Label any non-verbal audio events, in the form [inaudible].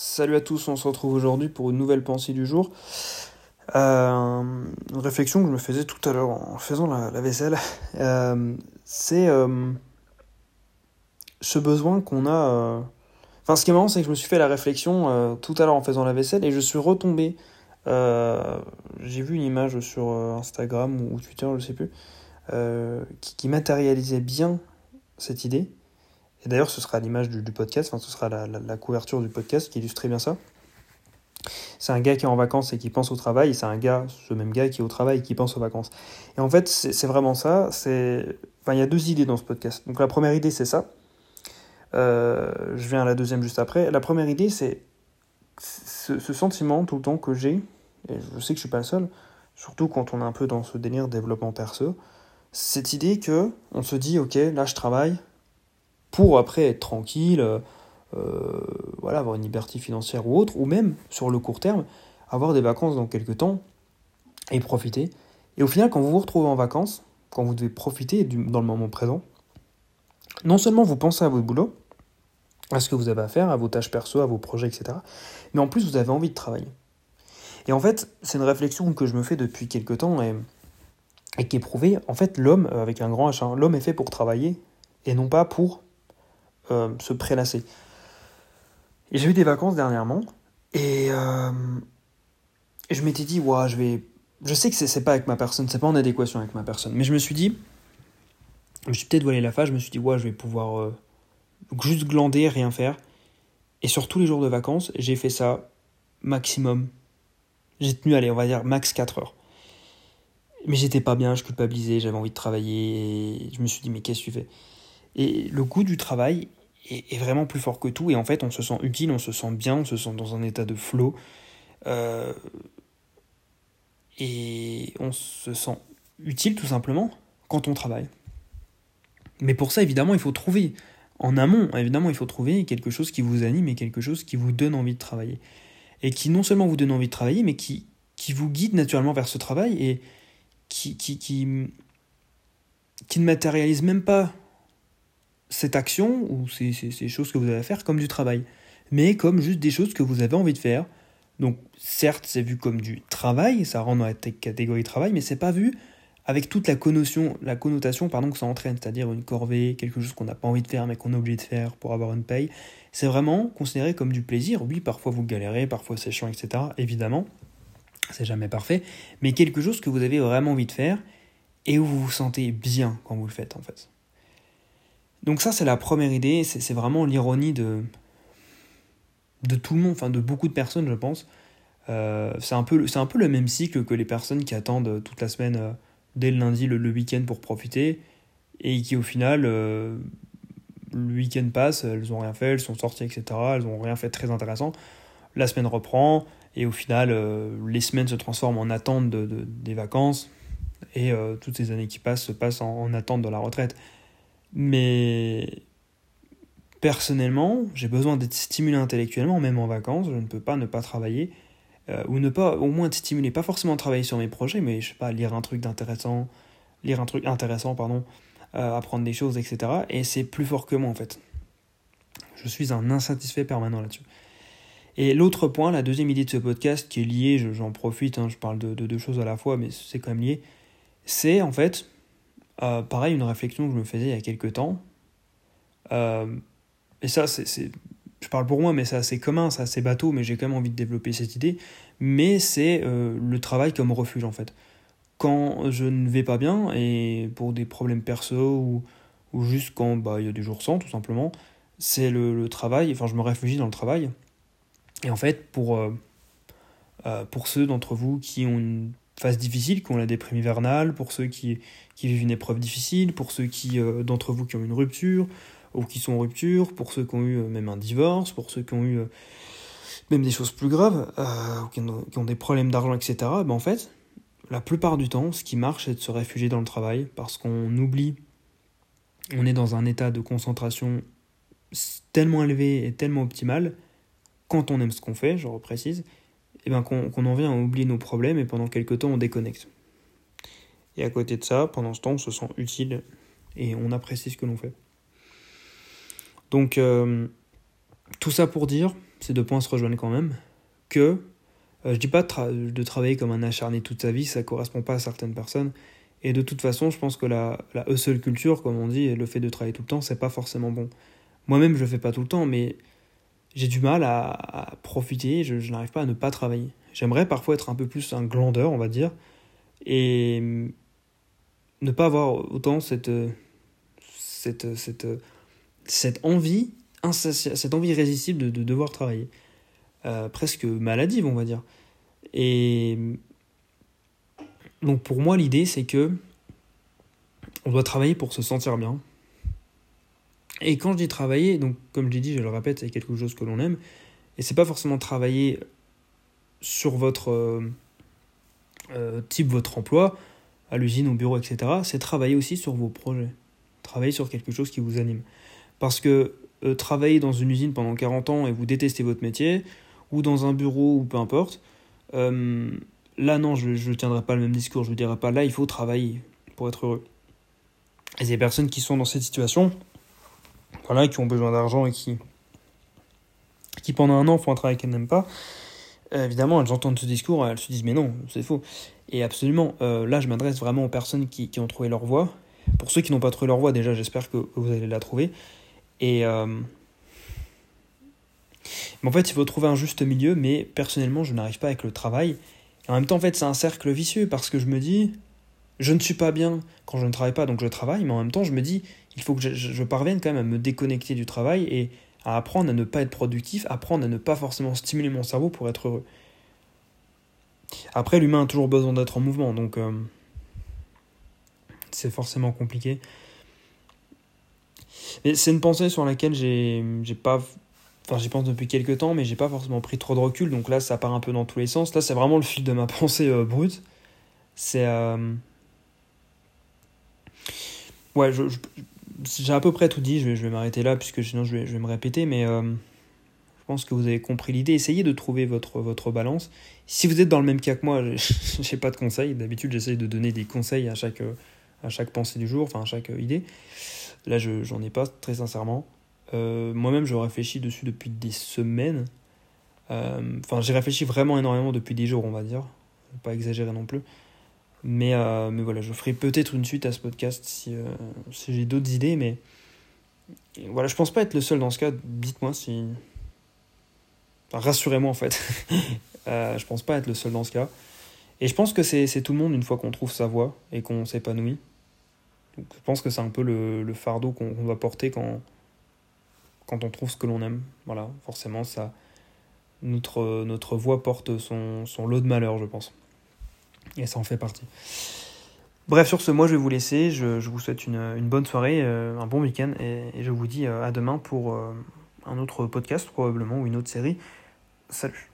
Salut à tous, on se retrouve aujourd'hui pour une nouvelle pensée du jour. Euh, une réflexion que je me faisais tout à l'heure en faisant la, vaisselle, euh, c'est euh, ce besoin qu'on a. Enfin, ce qui est marrant, c'est que je me suis fait la réflexion tout à l'heure en faisant la vaisselle et je suis retombé. J'ai vu une image sur Instagram ou Twitter, je sais plus, qui matérialisait bien cette idée. Et d'ailleurs, ce sera l'image du, podcast, enfin, ce sera la, couverture du podcast qui illustre bien ça. C'est un gars qui est en vacances et qui pense au travail, c'est un gars, ce même gars qui est au travail et qui pense aux vacances. Et en fait, c'est vraiment ça. Enfin, il y a deux idées dans ce podcast. Donc la première idée, c'est ça. Euh, je viens à la deuxième juste après. La première idée, c'est ce, sentiment tout le temps que j'ai, et je sais que je suis pas le seul, surtout quand on est un peu dans ce délire développement perso, cette idée que on se dit, ok, là je travaille, pour après être tranquille, euh, voilà, avoir une liberté financière ou autre, ou même sur le court terme, avoir des vacances dans quelques temps et profiter. Et au final, quand vous vous retrouvez en vacances, quand vous devez profiter dans le moment présent, non seulement vous pensez à votre boulot, à ce que vous avez à faire, à vos tâches perso, à vos projets, etc., mais en plus vous avez envie de travailler. Et en fait, c'est une réflexion que je me fais depuis quelques temps et, qui est prouvée. En fait, l'homme, avec un grand H, hein, l'homme est fait pour travailler et non pas pour euh, se prélasser. J'ai eu des vacances dernièrement et, euh, je m'étais dit, ouais, je vais. Je sais que c'est pas avec ma personne, c'est pas en adéquation avec ma personne, mais je me suis dit, je me suis peut-être voilé la face, je me suis dit, ouais, je vais pouvoir euh, juste glander, rien faire. Et sur tous les jours de vacances, j'ai fait ça maximum. J'ai tenu, allez, on va dire max 4 heures. Mais j'étais pas bien, je culpabilisais, j'avais envie de travailler, et je me suis dit, mais qu'est-ce que tu fais? Et le goût du travail, est, vraiment plus fort que tout. Et en fait, on se sent utile, on se sent bien, on se sent dans un état de flow. Euh, et on se sent utile tout simplement quand on travaille. Mais pour ça, évidemment, il faut trouver, en amont, évidemment, il faut trouver quelque chose qui vous anime et quelque chose qui vous donne envie de travailler. Et qui non seulement vous donne envie de travailler, mais qui, vous guide naturellement vers ce travail et qui ne matérialise même pas cette action ou ces, ces, choses que vous avez à faire comme du travail, mais comme juste des choses que vous avez envie de faire. Donc certes, c'est vu comme du travail, ça rentre dans la catégorie travail, mais c'est pas vu avec toute la connotation, la connotation pardon, que ça entraîne, c'est-à-dire une corvée, quelque chose qu'on n'a pas envie de faire mais qu'on est obligé de faire pour avoir une paye. C'est vraiment considéré comme du plaisir. Oui, parfois vous galérez, parfois c'est chiant, etc. Évidemment, c'est jamais parfait, mais quelque chose que vous avez vraiment envie de faire et où vous vous sentez bien quand vous le faites en fait. Donc ça, c'est la première idée, c'est vraiment l'ironie de, de tout le monde, enfin de beaucoup de personnes, je pense. Euh, c'est un, peu, un peu le même cycle que les personnes qui attendent toute la semaine, euh, dès le lundi, le, week-end pour profiter, et qui au final, euh, le week-end passe, elles ont rien fait, elles sont sorties, etc. Elles ont rien fait de très intéressant. La semaine reprend, et au final, les semaines se transforment en attente de, des vacances, et toutes ces années qui passent se passent en, en attente de la retraite. Mais personnellement, j'ai besoin d'être stimulé intellectuellement, même en vacances, je ne peux pas ne pas travailler, euh, ou ne pas au moins être stimulé, pas forcément travailler sur mes projets, mais je sais pas, lire un truc d'intéressant, lire un truc intéressant, pardon, euh, apprendre des choses, etc. Et c'est plus fort que moi en fait. Je suis un insatisfait permanent là-dessus. Et l'autre point, la deuxième idée de ce podcast qui est liée, j'en profite, hein, je parle de, de, deux choses à la fois, mais c'est quand même lié, c'est en fait euh, pareil, une réflexion que je me faisais il y a quelques temps. Euh, et ça, c'est, je parle pour moi, mais c'est assez commun, c'est assez bateau, mais j'ai quand même envie de développer cette idée. Mais c'est euh, le travail comme refuge, en fait. Quand je ne vais pas bien, et pour des problèmes perso, ou, ou juste quand bah, il y a des jours sans, tout simplement, c'est le, travail, enfin je me réfugie dans le travail. Et en fait, pour, pour ceux d'entre vous qui ont une phase difficile, qui ont la déprime hivernale, pour ceux qui, qui vivent une épreuve difficile, pour ceux qui euh, d'entre vous qui ont une rupture, ou qui sont en rupture, pour ceux qui ont eu euh, même un divorce, pour ceux qui ont eu euh, même des choses plus graves, qui ont, des problèmes d'argent, etc. Ben en fait, la plupart du temps, ce qui marche, c'est de se réfugier dans le travail, parce qu'on oublie, on est dans un état de concentration tellement élevé et tellement optimal, quand on aime ce qu'on fait, je reprécise, et ben qu'on en vient à oublier nos problèmes et pendant quelques temps on déconnecte. Et à côté de ça, pendant ce temps, on se sent utile et on apprécie ce que l'on fait. Donc, euh, tout ça pour dire ces deux points se rejoignent quand même, que je dis pas de, travailler comme un acharné toute sa vie, ça correspond pas à certaines personnes. Et de toute façon, je pense que la, la hustle culture, comme on dit, le fait de travailler tout le temps, c'est pas forcément bon. Moi-même, je le fais pas tout le temps, mais j'ai du mal à, profiter, je, n'arrive pas à ne pas travailler. J'aimerais parfois être un peu plus un glandeur, on va dire, et ne pas avoir autant cette, cette, cette, cette envie, cette envie irrésistible de, devoir travailler. Euh, presque maladive, on va dire. Et donc pour moi, l'idée, c'est que on doit travailler pour se sentir bien. Et quand je dis travailler, donc comme je l'ai dit, je le répète, c'est quelque chose que l'on aime. Et c'est pas forcément travailler sur votre euh, euh, type, votre emploi, à l'usine, au bureau, etc. C'est travailler aussi sur vos projets. Travailler sur quelque chose qui vous anime. Parce que euh, travailler dans une usine pendant 40 ans et vous détestez votre métier, ou dans un bureau, ou peu importe, là non, je ne tiendrai pas le même discours, je ne dirai pas là, il faut travailler pour être heureux. Et des personnes qui sont dans cette situation, voilà, qui ont besoin d'argent et qui, pendant un an font un travail qu'elles n'aiment pas, euh, évidemment, elles entendent ce discours, elles se disent mais non, c'est faux. Et absolument, euh, là je m'adresse vraiment aux personnes qui, ont trouvé leur voie. Pour ceux qui n'ont pas trouvé leur voie, déjà j'espère que, vous allez la trouver. Et euh, mais en fait, il faut trouver un juste milieu, mais personnellement, je n'arrive pas avec le travail. En même temps, en fait, c'est un cercle vicieux parce que je me dis, je ne suis pas bien quand je ne travaille pas, donc je travaille, mais en même temps, je me dis, il faut que je, parvienne quand même à me déconnecter du travail et à apprendre à ne pas être productif, apprendre à ne pas forcément stimuler mon cerveau pour être heureux. Après, l'humain a toujours besoin d'être en mouvement, donc euh, c'est forcément compliqué. Mais c'est une pensée sur laquelle j'ai pas. Enfin, j'y pense depuis quelques temps, mais j'ai pas forcément pris trop de recul, donc là, ça part un peu dans tous les sens. Là, c'est vraiment le fil de ma [laughs] pensée euh, brute. C'est. Euh, ouais, j'ai à peu près tout dit, je vais, je vais m'arrêter là, puisque sinon je vais, je vais me répéter, mais euh, je pense que vous avez compris l'idée. Essayez de trouver votre, votre balance. Si vous êtes dans le même cas que moi, [laughs] je n'ai pas de conseils. D'habitude, j'essaye de donner des conseils à chaque, à chaque pensée du jour, enfin à chaque idée. Là, je j'en ai pas, très sincèrement. Euh, moi-même, je réfléchis dessus depuis des semaines. Euh, enfin, j'ai réfléchi vraiment énormément depuis des jours, on va dire. Pas exagérer non plus. Mais, euh, mais voilà, je ferai peut-être une suite à ce podcast si, euh, si j'ai d'autres idées, mais voilà, je pense pas être le seul dans ce cas. Dites-moi si. Rassurez-moi en fait. [laughs] euh, je pense pas être le seul dans ce cas. Et je pense que c'est tout le monde une fois qu'on trouve sa voie et qu'on s'épanouit. je pense que c'est un peu le, le fardeau qu'on va porter quand, quand on trouve ce que l'on aime. Voilà, forcément, ça, notre, notre voix porte son, son lot de malheur, je pense. Et ça en fait partie. Bref, sur ce, moi je vais vous laisser. Je, vous souhaite une, bonne soirée, euh, un bon week-end et, et, je vous dis euh, à demain pour euh, un autre podcast probablement ou une autre série. Salut